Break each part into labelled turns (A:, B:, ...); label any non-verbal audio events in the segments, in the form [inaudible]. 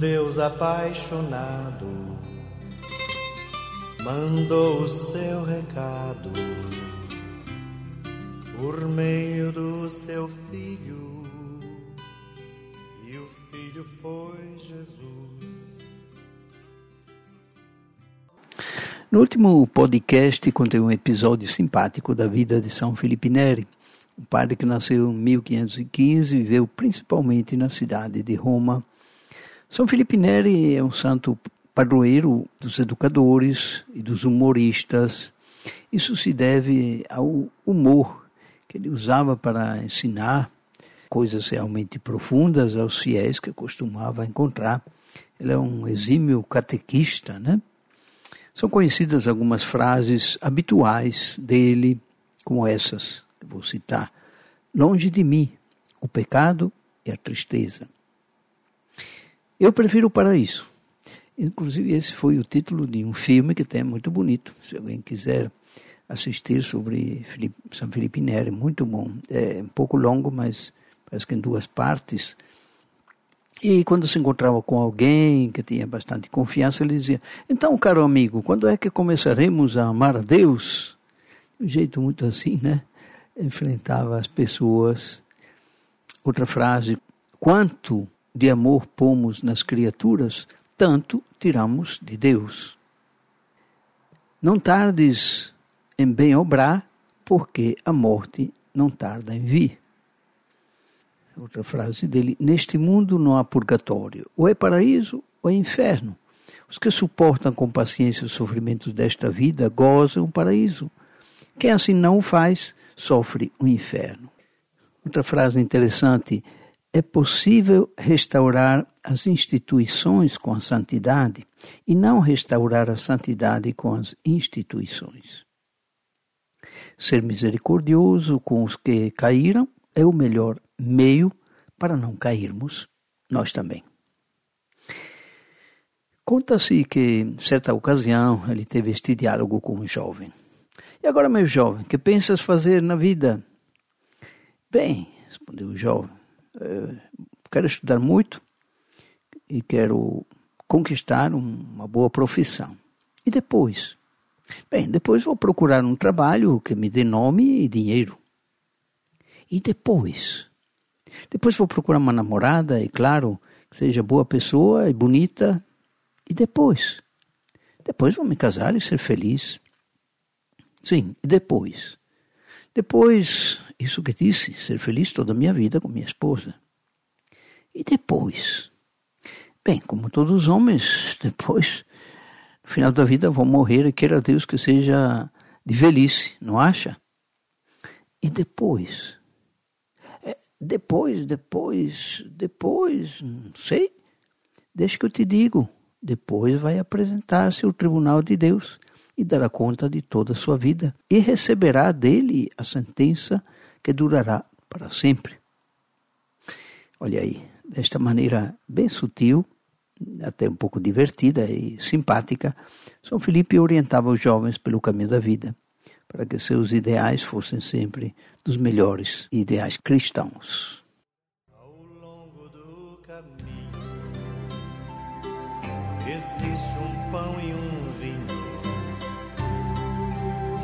A: Deus apaixonado mandou o seu recado por meio do seu filho, e o filho foi Jesus.
B: No último podcast contei um episódio simpático da vida de São Felipe Neri, um padre que nasceu em 1515 e viveu principalmente na cidade de Roma. São Felipe Neri é um santo padroeiro dos educadores e dos humoristas. Isso se deve ao humor que ele usava para ensinar coisas realmente profundas aos fiéis que costumava encontrar. Ele é um exímio catequista, né? São conhecidas algumas frases habituais dele, como essas que vou citar: Longe de mim o pecado e a tristeza. Eu prefiro o paraíso. Inclusive, esse foi o título de um filme que tem muito bonito. Se alguém quiser assistir sobre São Felipe Neri, muito bom. É um pouco longo, mas parece que em duas partes. E quando se encontrava com alguém que tinha bastante confiança, ele dizia: Então, caro amigo, quando é que começaremos a amar a Deus? De um jeito muito assim, né? Enfrentava as pessoas. Outra frase: Quanto de amor pomos nas criaturas, tanto tiramos de Deus. Não tardes em bem obrar, porque a morte não tarda em vir. Outra frase dele: Neste mundo não há purgatório, ou é paraíso ou é inferno. Os que suportam com paciência os sofrimentos desta vida gozam o paraíso. Quem assim não o faz, sofre o inferno. Outra frase interessante: é possível restaurar as instituições com a santidade e não restaurar a santidade com as instituições. Ser misericordioso com os que caíram é o melhor meio para não cairmos nós também. Conta-se que, certa ocasião, ele teve este diálogo com um jovem. E agora, meu jovem, que pensas fazer na vida? Bem, respondeu o jovem, quero estudar muito e quero conquistar uma boa profissão. E depois? Bem, depois vou procurar um trabalho que me dê nome e dinheiro. E depois? Depois vou procurar uma namorada, e claro, que seja boa pessoa e bonita. E depois? Depois vou me casar e ser feliz. Sim, e depois? Depois, isso que disse, ser feliz toda a minha vida com minha esposa. E depois? Bem, como todos os homens, [laughs] depois, no final da vida, vão morrer e queira Deus que seja de velhice, não acha? E depois? É, depois, depois, depois, não sei. Deixa que eu te digo. Depois vai apresentar-se ao tribunal de Deus e dará conta de toda a sua vida e receberá dele a sentença que durará para sempre. Olha aí, desta maneira bem sutil, até um pouco divertida e simpática, São Felipe orientava os jovens pelo caminho da vida, para que seus ideais fossem sempre dos melhores ideais cristãos.
A: Ao longo do caminho existe um pão e um vinho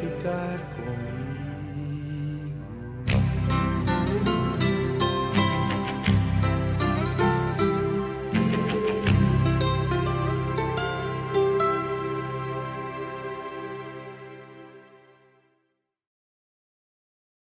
A: ficar comigo.